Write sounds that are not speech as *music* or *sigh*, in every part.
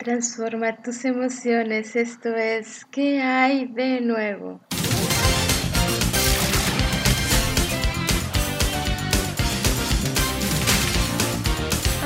Transforma tus emociones, esto es, ¿qué hay de nuevo?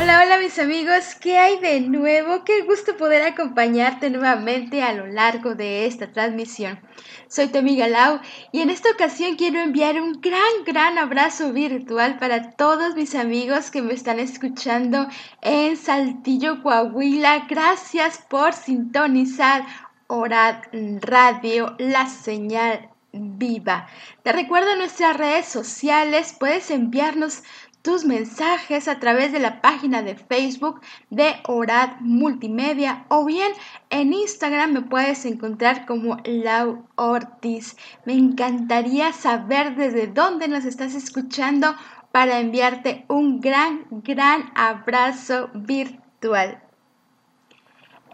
Hola, hola mis amigos, ¿qué hay de nuevo? Qué gusto poder acompañarte nuevamente a lo largo de esta transmisión. Soy tu amiga Lau y en esta ocasión quiero enviar un gran, gran abrazo virtual para todos mis amigos que me están escuchando en Saltillo, Coahuila. Gracias por sintonizar Orad Radio, la señal viva. Te recuerdo nuestras redes sociales, puedes enviarnos tus mensajes a través de la página de Facebook de Orad Multimedia o bien en Instagram me puedes encontrar como Lau Ortiz. Me encantaría saber desde dónde nos estás escuchando para enviarte un gran, gran abrazo virtual.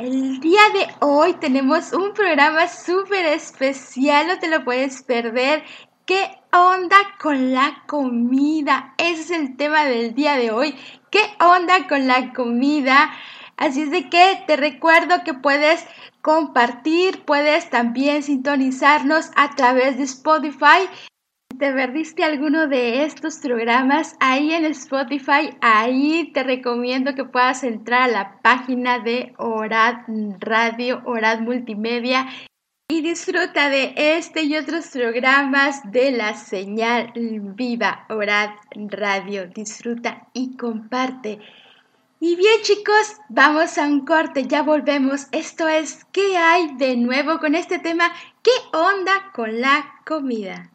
El día de hoy tenemos un programa súper especial, no te lo puedes perder. ¿Qué onda con la comida? Ese es el tema del día de hoy. ¿Qué onda con la comida? Así es de que te recuerdo que puedes compartir, puedes también sintonizarnos a través de Spotify. Si te perdiste alguno de estos programas ahí en Spotify, ahí te recomiendo que puedas entrar a la página de Orad Radio, Orad Multimedia y disfruta de este y otros programas de la señal viva Orad Radio. Disfruta y comparte. Y bien chicos, vamos a un corte, ya volvemos. Esto es ¿Qué hay de nuevo con este tema? ¿Qué onda con la comida?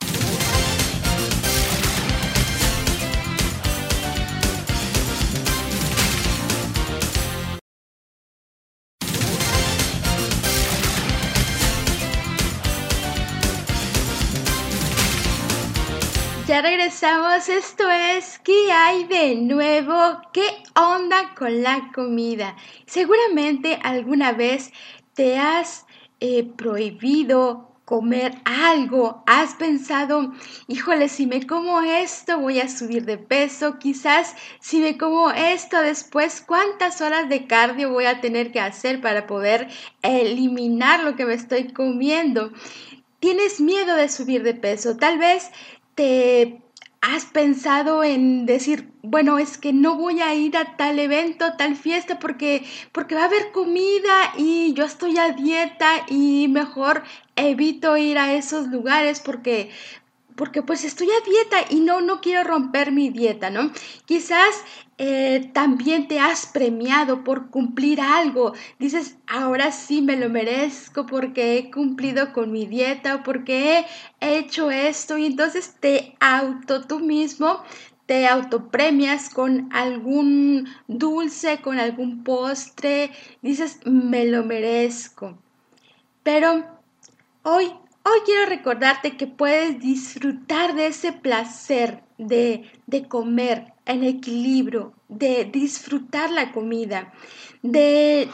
Regresamos, esto es ¿Qué hay de nuevo? ¿Qué onda con la comida? Seguramente alguna vez te has eh, prohibido comer algo, has pensado, híjole, si me como esto voy a subir de peso, quizás si me como esto después, ¿cuántas horas de cardio voy a tener que hacer para poder eliminar lo que me estoy comiendo? Tienes miedo de subir de peso, tal vez te has pensado en decir, bueno, es que no voy a ir a tal evento, tal fiesta, porque, porque va a haber comida y yo estoy a dieta y mejor evito ir a esos lugares porque, porque pues estoy a dieta y no, no quiero romper mi dieta, ¿no? Quizás eh, también te has premiado por cumplir algo. Dices, ahora sí me lo merezco porque he cumplido con mi dieta o porque he hecho esto y entonces te auto tú mismo te autopremias con algún dulce, con algún postre, dices, me lo merezco. Pero hoy Hoy quiero recordarte que puedes disfrutar de ese placer de, de comer en equilibrio, de disfrutar la comida, de,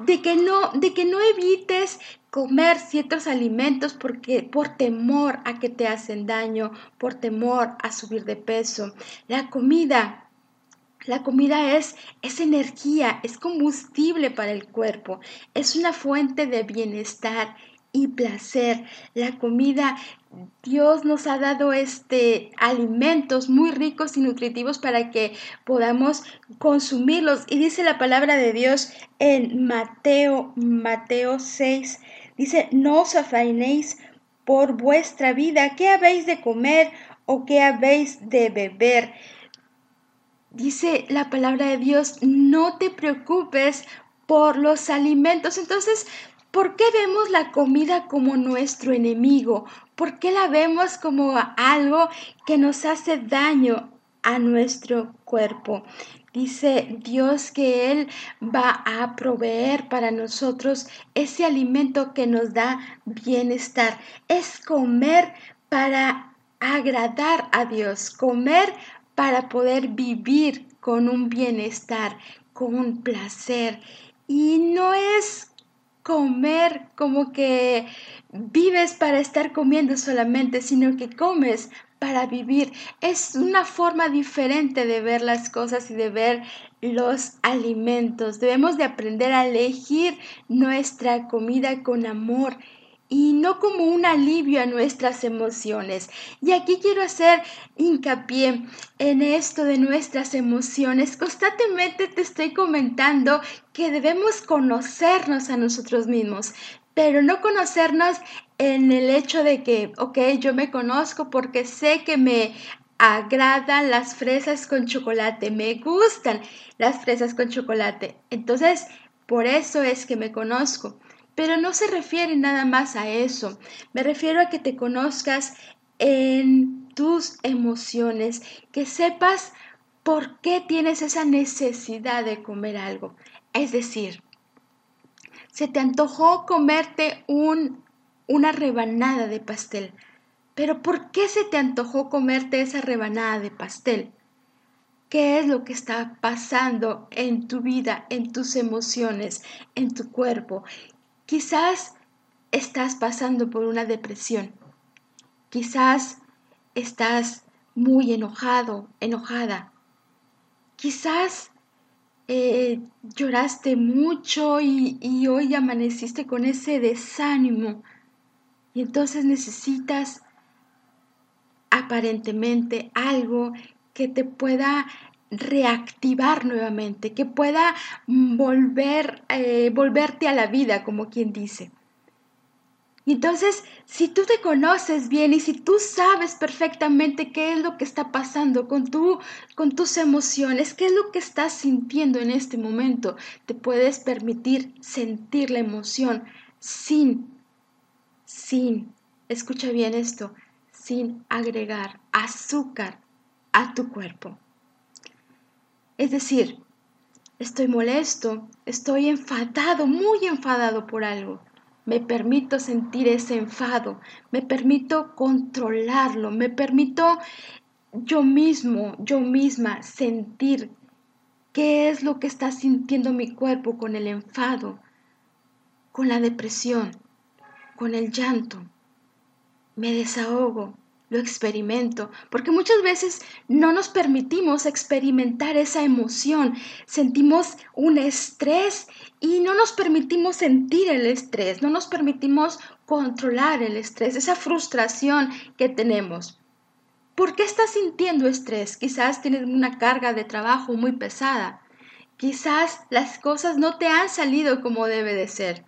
de, que no, de que no evites comer ciertos alimentos porque por temor a que te hacen daño, por temor a subir de peso. La comida la comida es, es energía, es combustible para el cuerpo, es una fuente de bienestar y placer. La comida, Dios nos ha dado este alimentos muy ricos y nutritivos para que podamos consumirlos. Y dice la palabra de Dios en Mateo, Mateo 6, dice, no os afainéis por vuestra vida, qué habéis de comer o qué habéis de beber. Dice la palabra de Dios, no te preocupes por los alimentos. Entonces, ¿Por qué vemos la comida como nuestro enemigo? ¿Por qué la vemos como algo que nos hace daño a nuestro cuerpo? Dice Dios que Él va a proveer para nosotros ese alimento que nos da bienestar. Es comer para agradar a Dios, comer para poder vivir con un bienestar, con un placer. Y no es comer como que vives para estar comiendo solamente, sino que comes para vivir. Es una forma diferente de ver las cosas y de ver los alimentos. Debemos de aprender a elegir nuestra comida con amor y no como un alivio a nuestras emociones. Y aquí quiero hacer hincapié en esto de nuestras emociones. Constantemente te estoy comentando que debemos conocernos a nosotros mismos, pero no conocernos en el hecho de que, ok, yo me conozco porque sé que me agradan las fresas con chocolate, me gustan las fresas con chocolate. Entonces, por eso es que me conozco. Pero no se refiere nada más a eso. Me refiero a que te conozcas en tus emociones, que sepas por qué tienes esa necesidad de comer algo. Es decir, se te antojó comerte un, una rebanada de pastel. Pero ¿por qué se te antojó comerte esa rebanada de pastel? ¿Qué es lo que está pasando en tu vida, en tus emociones, en tu cuerpo? Quizás estás pasando por una depresión. Quizás estás muy enojado, enojada. Quizás eh, lloraste mucho y, y hoy amaneciste con ese desánimo. Y entonces necesitas aparentemente algo que te pueda reactivar nuevamente, que pueda volver, eh, volverte a la vida, como quien dice. Y entonces, si tú te conoces bien y si tú sabes perfectamente qué es lo que está pasando con, tu, con tus emociones, qué es lo que estás sintiendo en este momento, te puedes permitir sentir la emoción sin, sin, escucha bien esto, sin agregar azúcar a tu cuerpo. Es decir, estoy molesto, estoy enfadado, muy enfadado por algo. Me permito sentir ese enfado, me permito controlarlo, me permito yo mismo, yo misma sentir qué es lo que está sintiendo mi cuerpo con el enfado, con la depresión, con el llanto. Me desahogo, lo experimento, porque muchas veces no nos permitimos experimentar esa emoción, sentimos un estrés y no nos permitimos sentir el estrés, no nos permitimos controlar el estrés, esa frustración que tenemos. ¿Por qué estás sintiendo estrés? Quizás tienes una carga de trabajo muy pesada. Quizás las cosas no te han salido como debe de ser.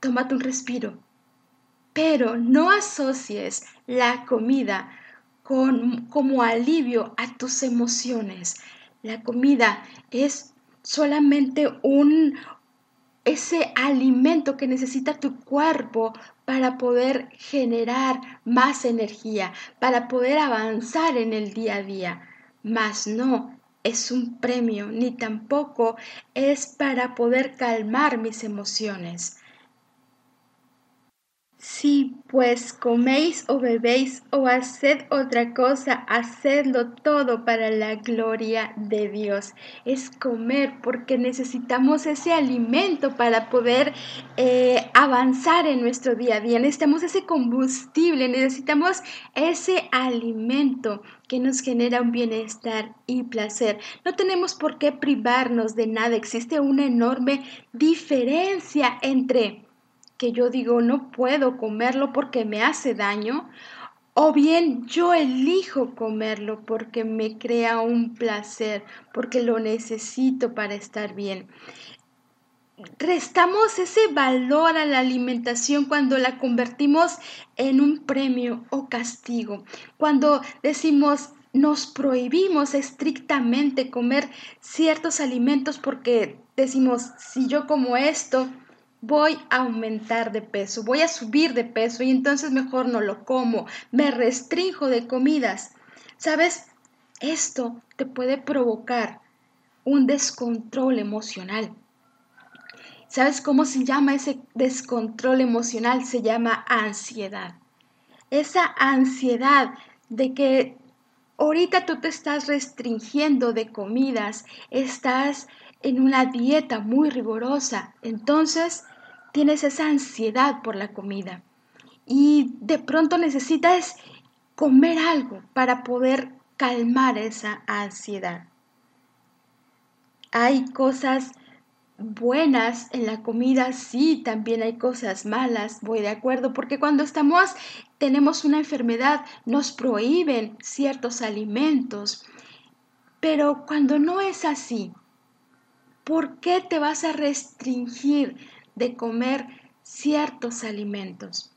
Tómate un respiro pero no asocies la comida con, como alivio a tus emociones. La comida es solamente un ese alimento que necesita tu cuerpo para poder generar más energía, para poder avanzar en el día a día. Mas no es un premio, ni tampoco es para poder calmar mis emociones. Si pues coméis o bebéis o haced otra cosa, hacedlo todo para la gloria de Dios. Es comer porque necesitamos ese alimento para poder eh, avanzar en nuestro día a día. Necesitamos ese combustible, necesitamos ese alimento que nos genera un bienestar y placer. No tenemos por qué privarnos de nada. Existe una enorme diferencia entre que yo digo no puedo comerlo porque me hace daño, o bien yo elijo comerlo porque me crea un placer, porque lo necesito para estar bien. Restamos ese valor a la alimentación cuando la convertimos en un premio o castigo, cuando decimos nos prohibimos estrictamente comer ciertos alimentos porque decimos, si yo como esto, voy a aumentar de peso, voy a subir de peso y entonces mejor no lo como, me restrinjo de comidas. ¿Sabes? Esto te puede provocar un descontrol emocional. ¿Sabes cómo se llama ese descontrol emocional? Se llama ansiedad. Esa ansiedad de que ahorita tú te estás restringiendo de comidas, estás en una dieta muy rigurosa, entonces tienes esa ansiedad por la comida. Y de pronto necesitas comer algo para poder calmar esa ansiedad. Hay cosas buenas en la comida, sí, también hay cosas malas, voy de acuerdo, porque cuando estamos, tenemos una enfermedad, nos prohíben ciertos alimentos, pero cuando no es así, ¿por qué te vas a restringir de comer ciertos alimentos?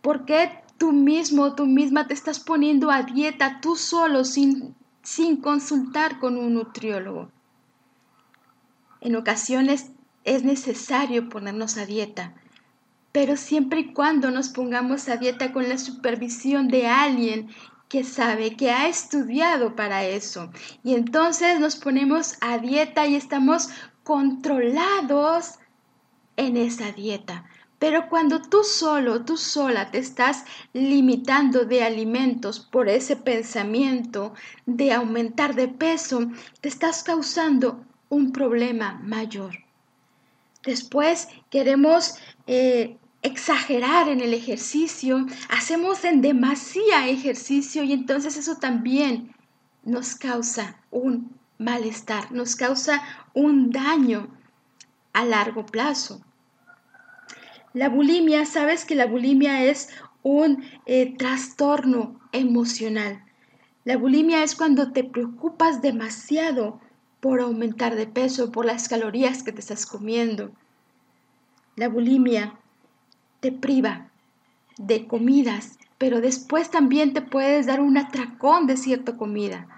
¿Por qué tú mismo, tú misma te estás poniendo a dieta tú solo sin, sin consultar con un nutriólogo? En ocasiones es necesario ponernos a dieta, pero siempre y cuando nos pongamos a dieta con la supervisión de alguien que sabe, que ha estudiado para eso. Y entonces nos ponemos a dieta y estamos controlados en esa dieta. Pero cuando tú solo, tú sola te estás limitando de alimentos por ese pensamiento de aumentar de peso, te estás causando un problema mayor. Después queremos eh, exagerar en el ejercicio, hacemos en demasía ejercicio y entonces eso también nos causa un malestar, nos causa un daño a largo plazo. La bulimia, sabes que la bulimia es un eh, trastorno emocional. La bulimia es cuando te preocupas demasiado por aumentar de peso, por las calorías que te estás comiendo. La bulimia te priva de comidas, pero después también te puedes dar un atracón de cierta comida.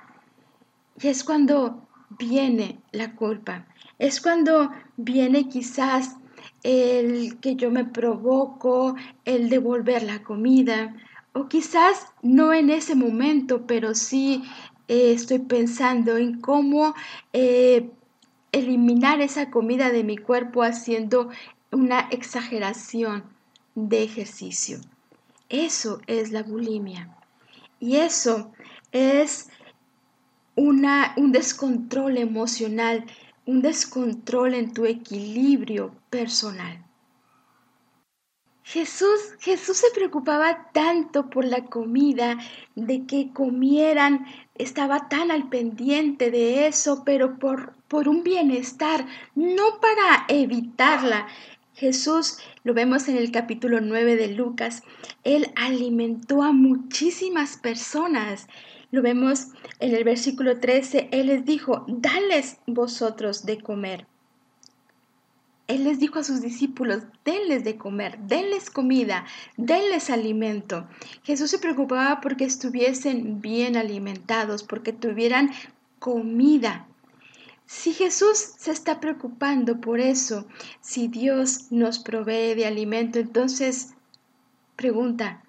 Y es cuando viene la culpa, es cuando viene quizás el que yo me provoco, el devolver la comida, o quizás no en ese momento, pero sí eh, estoy pensando en cómo eh, eliminar esa comida de mi cuerpo haciendo una exageración de ejercicio. Eso es la bulimia. Y eso es una, un descontrol emocional, un descontrol en tu equilibrio personal. Jesús, Jesús se preocupaba tanto por la comida, de que comieran, estaba tan al pendiente de eso, pero por, por un bienestar, no para evitarla. Jesús, lo vemos en el capítulo 9 de Lucas, él alimentó a muchísimas personas. Lo vemos en el versículo 13, él les dijo, dales vosotros de comer. Él les dijo a sus discípulos, denles de comer, denles comida, denles alimento. Jesús se preocupaba porque estuviesen bien alimentados, porque tuvieran comida. Si Jesús se está preocupando por eso, si Dios nos provee de alimento, entonces pregunta,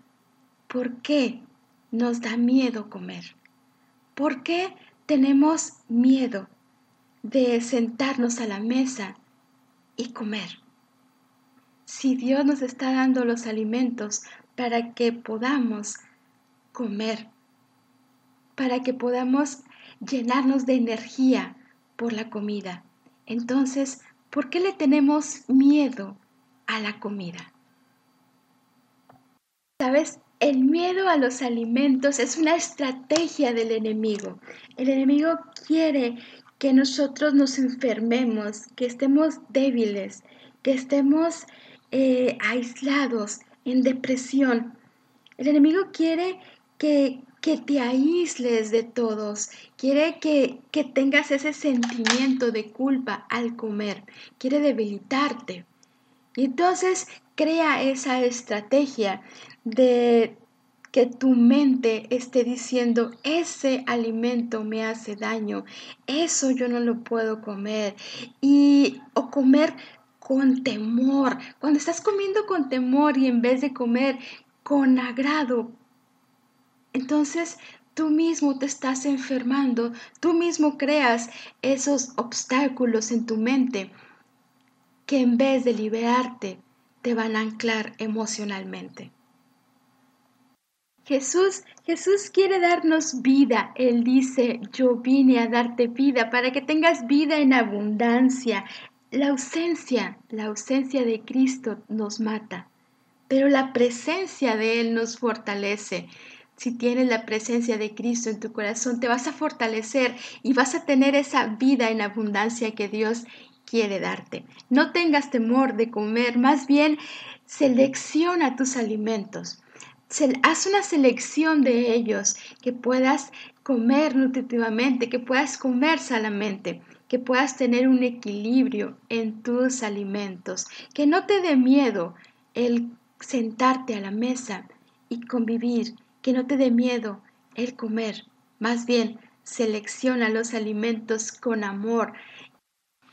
¿por qué nos da miedo comer? ¿Por qué tenemos miedo de sentarnos a la mesa y comer. Si Dios nos está dando los alimentos para que podamos comer, para que podamos llenarnos de energía por la comida, entonces, ¿por qué le tenemos miedo a la comida? ¿Sabes? El miedo a los alimentos es una estrategia del enemigo. El enemigo quiere que nosotros nos enfermemos, que estemos débiles, que estemos eh, aislados, en depresión. El enemigo quiere que, que te aísles de todos, quiere que, que tengas ese sentimiento de culpa al comer, quiere debilitarte. Y entonces crea esa estrategia de que tu mente esté diciendo, ese alimento me hace daño, eso yo no lo puedo comer. Y o comer con temor. Cuando estás comiendo con temor y en vez de comer con agrado, entonces tú mismo te estás enfermando, tú mismo creas esos obstáculos en tu mente que en vez de liberarte, te van a anclar emocionalmente. Jesús, Jesús quiere darnos vida. Él dice, yo vine a darte vida para que tengas vida en abundancia. La ausencia, la ausencia de Cristo nos mata, pero la presencia de Él nos fortalece. Si tienes la presencia de Cristo en tu corazón, te vas a fortalecer y vas a tener esa vida en abundancia que Dios quiere darte. No tengas temor de comer, más bien selecciona tus alimentos. Haz una selección de ellos que puedas comer nutritivamente, que puedas comer sanamente, que puedas tener un equilibrio en tus alimentos, que no te dé miedo el sentarte a la mesa y convivir, que no te dé miedo el comer, más bien selecciona los alimentos con amor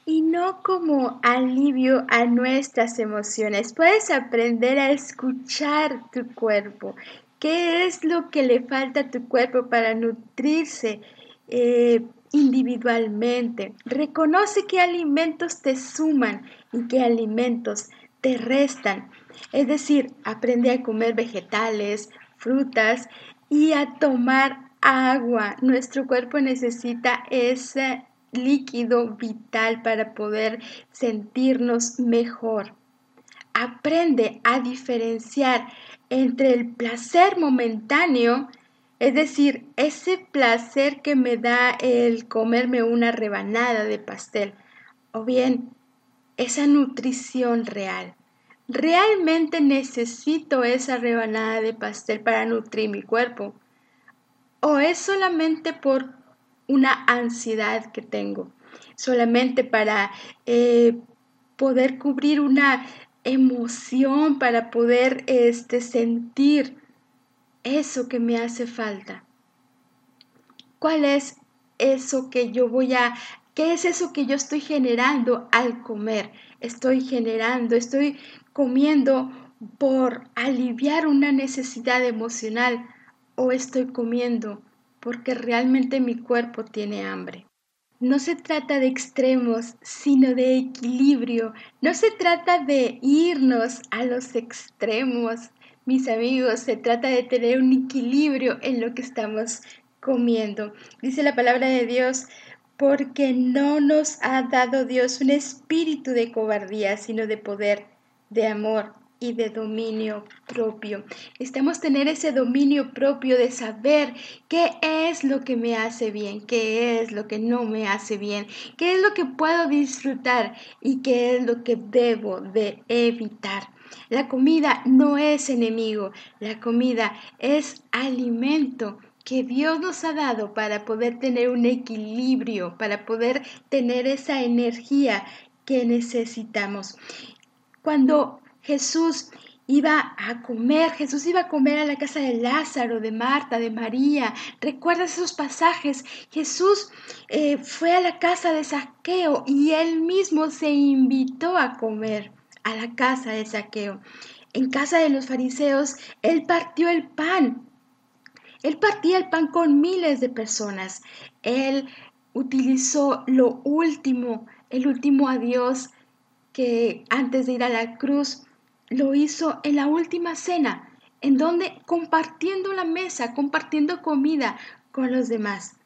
y no como alivio a nuestras emociones. Puedes aprender a escuchar tu cuerpo. ¿Qué es lo que le falta a tu cuerpo para nutrirse eh, individualmente? Reconoce qué alimentos te suman y qué alimentos te restan. Es decir, aprende a comer vegetales, frutas y a tomar agua. Nuestro cuerpo necesita ese líquido vital para poder sentirnos mejor. Aprende a diferenciar entre el placer momentáneo, es decir, ese placer que me da el comerme una rebanada de pastel, o bien esa nutrición real. ¿Realmente necesito esa rebanada de pastel para nutrir mi cuerpo? ¿O es solamente por una ansiedad que tengo? Solamente para eh, poder cubrir una emoción, para poder este, sentir eso que me hace falta. ¿Cuál es eso que yo voy a ¿Qué es eso que yo estoy generando al comer? Estoy generando, estoy comiendo por aliviar una necesidad emocional o estoy comiendo porque realmente mi cuerpo tiene hambre. No se trata de extremos, sino de equilibrio. No se trata de irnos a los extremos, mis amigos. Se trata de tener un equilibrio en lo que estamos comiendo. Dice la palabra de Dios, porque no nos ha dado Dios un espíritu de cobardía, sino de poder, de amor y de dominio propio. Necesitamos tener ese dominio propio de saber qué es lo que me hace bien, qué es lo que no me hace bien, qué es lo que puedo disfrutar y qué es lo que debo de evitar. La comida no es enemigo, la comida es alimento que Dios nos ha dado para poder tener un equilibrio, para poder tener esa energía que necesitamos. Cuando Jesús iba a comer, Jesús iba a comer a la casa de Lázaro, de Marta, de María. ¿Recuerdas esos pasajes? Jesús eh, fue a la casa de Saqueo y él mismo se invitó a comer a la casa de Saqueo. En casa de los fariseos, él partió el pan él partía el pan con miles de personas. Él utilizó lo último, el último adiós que antes de ir a la cruz lo hizo en la última cena, en donde compartiendo la mesa, compartiendo comida con los demás.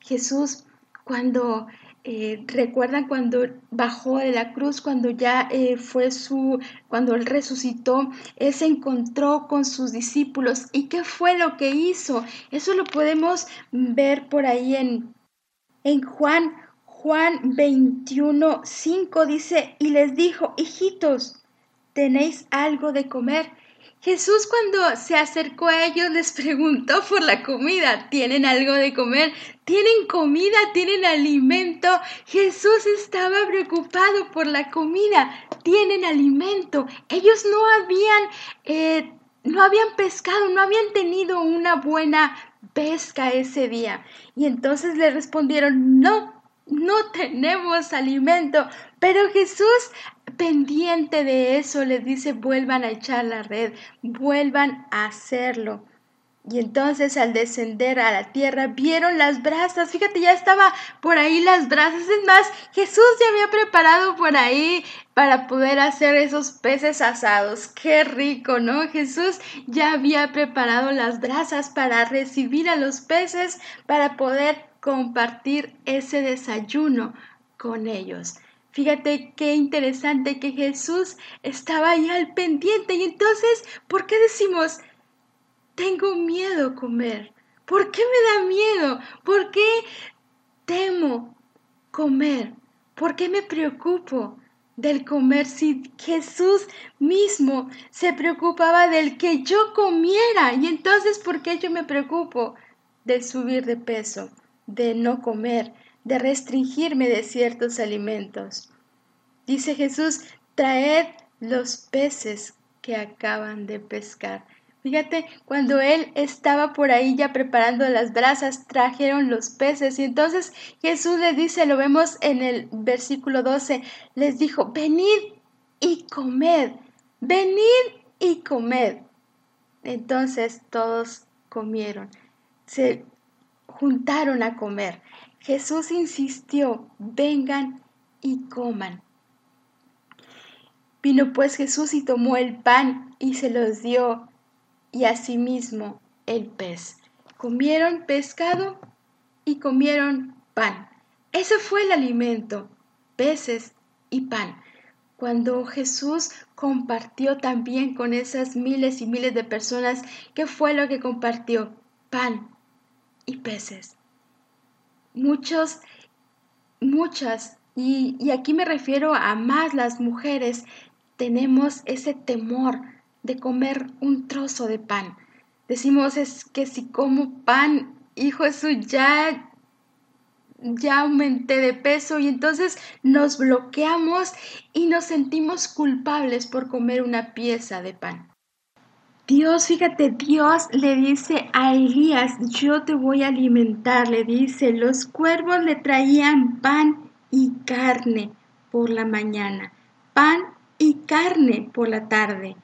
Jesús, cuando eh, recuerdan cuando bajó de la cruz, cuando ya eh, fue su, cuando él resucitó, él se encontró con sus discípulos. ¿Y qué fue lo que hizo? Eso lo podemos ver por ahí en, en Juan, Juan 21, 5 dice, y les dijo, hijitos, ¿tenéis algo de comer? Jesús cuando se acercó a ellos les *laughs* preguntó por la comida. ¿Tienen algo de comer? ¿Tienen comida? ¿Tienen alimento? Jesús estaba preocupado por la comida. ¿Tienen alimento? Ellos no habían, eh, no habían pescado, no habían tenido una buena pesca ese día. Y entonces le respondieron, no, no tenemos alimento. Pero Jesús pendiente de eso, les dice, vuelvan a echar la red, vuelvan a hacerlo. Y entonces al descender a la tierra vieron las brasas, fíjate, ya estaba por ahí las brasas, es más, Jesús ya había preparado por ahí para poder hacer esos peces asados, qué rico, ¿no? Jesús ya había preparado las brasas para recibir a los peces, para poder compartir ese desayuno con ellos. Fíjate qué interesante que Jesús estaba ahí al pendiente. Y entonces, ¿por qué decimos, tengo miedo comer? ¿Por qué me da miedo? ¿Por qué temo comer? ¿Por qué me preocupo del comer si Jesús mismo se preocupaba del que yo comiera? Y entonces, ¿por qué yo me preocupo del subir de peso, de no comer, de restringirme de ciertos alimentos? Dice Jesús, traed los peces que acaban de pescar. Fíjate, cuando él estaba por ahí ya preparando las brasas, trajeron los peces y entonces Jesús les dice, lo vemos en el versículo 12, les dijo, venid y comed, venid y comed. Entonces todos comieron, se juntaron a comer. Jesús insistió, vengan y coman. Vino pues Jesús y tomó el pan y se los dio y asimismo el pez. Comieron pescado y comieron pan. Ese fue el alimento, peces y pan. Cuando Jesús compartió también con esas miles y miles de personas, ¿qué fue lo que compartió? Pan y peces. Muchos, muchas, y, y aquí me refiero a más las mujeres, tenemos ese temor de comer un trozo de pan. Decimos es que si como pan, hijo eso ya ya aumenté de peso y entonces nos bloqueamos y nos sentimos culpables por comer una pieza de pan. Dios, fíjate, Dios le dice a Elías, yo te voy a alimentar, le dice, los cuervos le traían pan y carne por la mañana, pan y carne por la tarde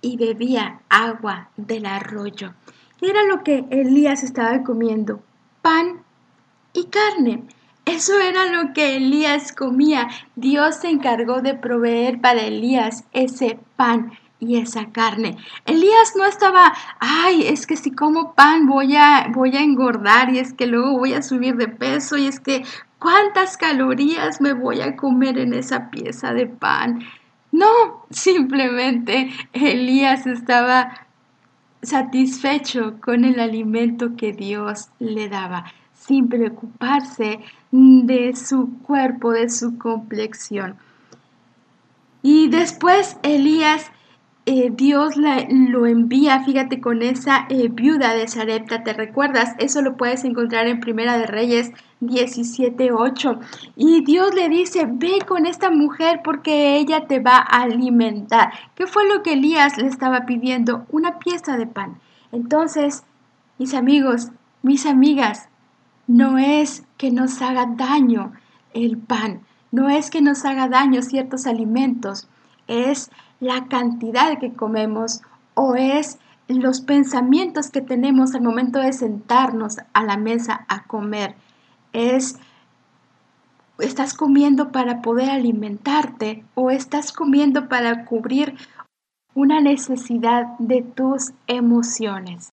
y bebía agua del arroyo. Era lo que Elías estaba comiendo, pan y carne. Eso era lo que Elías comía. Dios se encargó de proveer para Elías ese pan y esa carne. Elías no estaba, ay, es que si como pan voy a, voy a engordar y es que luego voy a subir de peso y es que cuántas calorías me voy a comer en esa pieza de pan. No, simplemente Elías estaba satisfecho con el alimento que Dios le daba, sin preocuparse de su cuerpo, de su complexión. Y después Elías eh, Dios lo envía, fíjate, con esa eh, viuda de Sarepta, ¿te recuerdas? Eso lo puedes encontrar en Primera de Reyes 17.8. Y Dios le dice, ve con esta mujer porque ella te va a alimentar. ¿Qué fue lo que Elías le estaba pidiendo? Una pieza de pan. Entonces, mis amigos, mis amigas, no es que nos haga daño el pan, no es que nos haga daño ciertos alimentos, es la cantidad que comemos o es los pensamientos que tenemos al momento de sentarnos a la mesa a comer. Es, ¿estás comiendo para poder alimentarte o estás comiendo para cubrir una necesidad de tus emociones?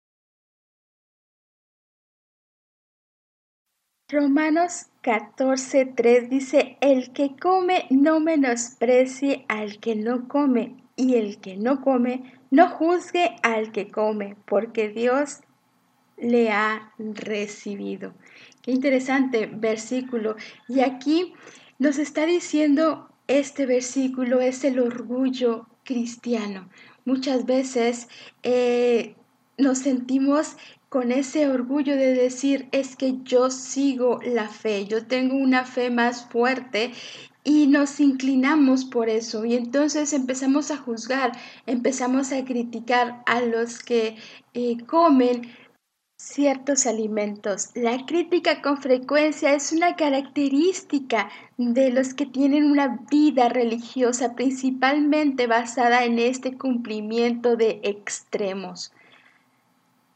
Romanos 14.3 dice, el que come no menosprecie al que no come, y el que no come no juzgue al que come, porque Dios le ha recibido. Qué interesante versículo. Y aquí nos está diciendo este versículo es el orgullo cristiano. Muchas veces eh, nos sentimos con ese orgullo de decir es que yo sigo la fe, yo tengo una fe más fuerte y nos inclinamos por eso y entonces empezamos a juzgar, empezamos a criticar a los que eh, comen ciertos alimentos. La crítica con frecuencia es una característica de los que tienen una vida religiosa principalmente basada en este cumplimiento de extremos.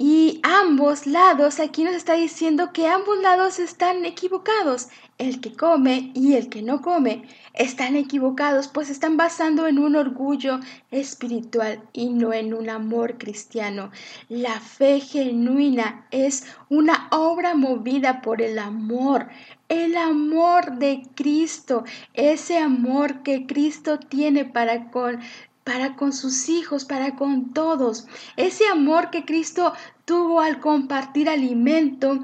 Y ambos lados, aquí nos está diciendo que ambos lados están equivocados. El que come y el que no come están equivocados, pues están basando en un orgullo espiritual y no en un amor cristiano. La fe genuina es una obra movida por el amor, el amor de Cristo, ese amor que Cristo tiene para con para con sus hijos, para con todos. Ese amor que Cristo tuvo al compartir alimento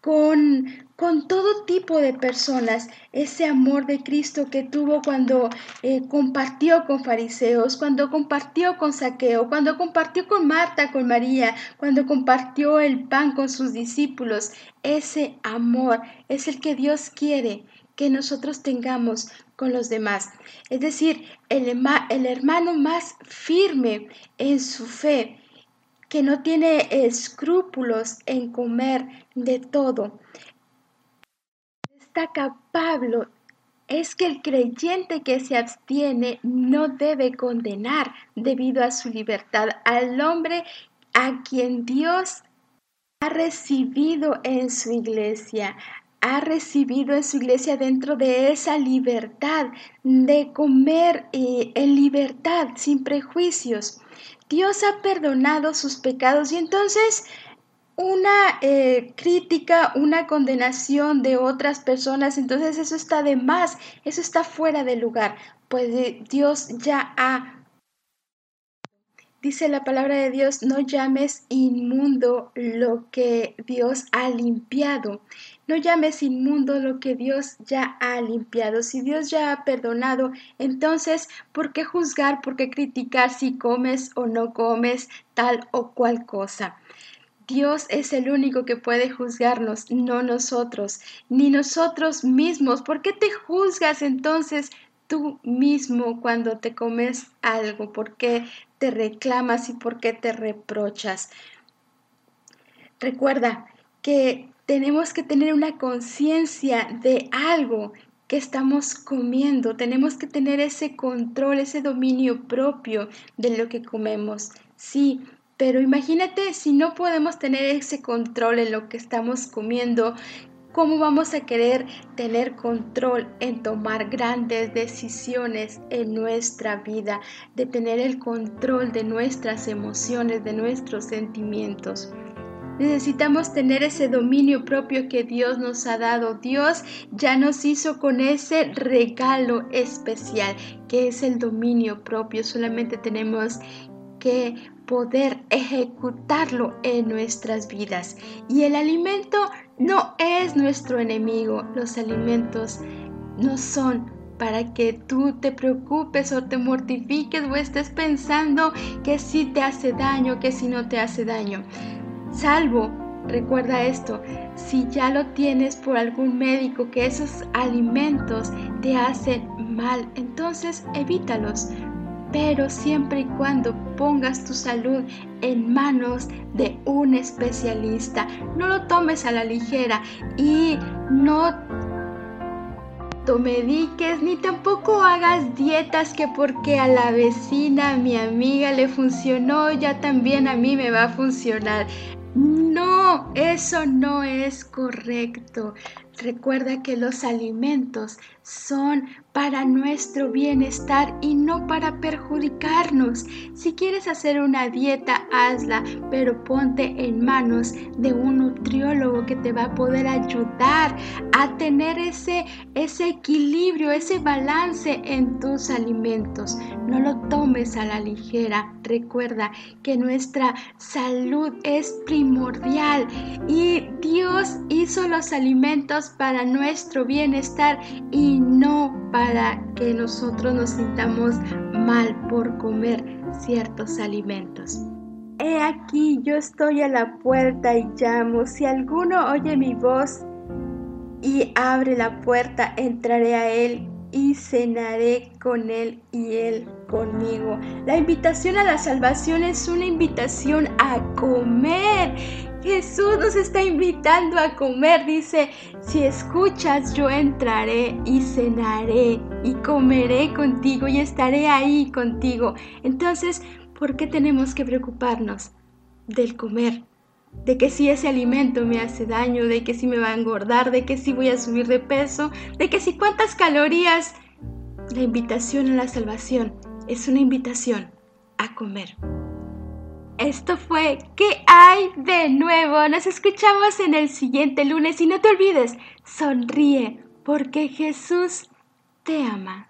con, con todo tipo de personas, ese amor de Cristo que tuvo cuando eh, compartió con fariseos, cuando compartió con Saqueo, cuando compartió con Marta, con María, cuando compartió el pan con sus discípulos, ese amor es el que Dios quiere que nosotros tengamos con los demás. Es decir, el, el hermano más firme en su fe, que no tiene escrúpulos en comer de todo. Destaca Pablo es que el creyente que se abstiene no debe condenar debido a su libertad al hombre a quien Dios ha recibido en su iglesia, ha recibido en su iglesia dentro de esa libertad de comer eh, en libertad, sin prejuicios. Dios ha perdonado sus pecados y entonces una eh, crítica, una condenación de otras personas, entonces eso está de más, eso está fuera de lugar, pues eh, Dios ya ha... Dice la palabra de Dios, no llames inmundo lo que Dios ha limpiado. No llames inmundo lo que Dios ya ha limpiado. Si Dios ya ha perdonado, entonces, ¿por qué juzgar, por qué criticar si comes o no comes tal o cual cosa? Dios es el único que puede juzgarnos, no nosotros, ni nosotros mismos. ¿Por qué te juzgas entonces tú mismo cuando te comes algo? ¿Por qué te reclamas y por qué te reprochas? Recuerda que tenemos que tener una conciencia de algo que estamos comiendo. Tenemos que tener ese control, ese dominio propio de lo que comemos. Sí, pero imagínate si no podemos tener ese control en lo que estamos comiendo, ¿cómo vamos a querer tener control en tomar grandes decisiones en nuestra vida, de tener el control de nuestras emociones, de nuestros sentimientos? Necesitamos tener ese dominio propio que Dios nos ha dado. Dios ya nos hizo con ese regalo especial que es el dominio propio. Solamente tenemos que poder ejecutarlo en nuestras vidas. Y el alimento no es nuestro enemigo. Los alimentos no son para que tú te preocupes o te mortifiques o estés pensando que sí te hace daño, que si no te hace daño. Salvo, recuerda esto, si ya lo tienes por algún médico que esos alimentos te hacen mal, entonces evítalos. Pero siempre y cuando pongas tu salud en manos de un especialista, no lo tomes a la ligera y no mediques ni tampoco hagas dietas que porque a la vecina, mi amiga le funcionó, ya también a mí me va a funcionar. No, eso no es correcto. Recuerda que los alimentos son para nuestro bienestar y no para perjudicarnos. Si quieres hacer una dieta, hazla, pero ponte en manos de un nutriólogo que te va a poder ayudar a tener ese, ese equilibrio, ese balance en tus alimentos. No lo tomes a la ligera. Recuerda que nuestra salud es primordial y Dios hizo los alimentos para nuestro bienestar y no para que nosotros nos sintamos mal por comer ciertos alimentos. He aquí, yo estoy a la puerta y llamo. Si alguno oye mi voz y abre la puerta, entraré a él y cenaré con él y él conmigo. La invitación a la salvación es una invitación a comer. Jesús nos está invitando a comer. Dice, si escuchas, yo entraré y cenaré y comeré contigo y estaré ahí contigo. Entonces, ¿por qué tenemos que preocuparnos del comer? de que si ese alimento me hace daño, de que si me va a engordar, de que si voy a subir de peso, de que si cuántas calorías. La invitación a la salvación es una invitación a comer. Esto fue ¿Qué hay de nuevo? Nos escuchamos en el siguiente lunes y no te olvides, sonríe porque Jesús te ama.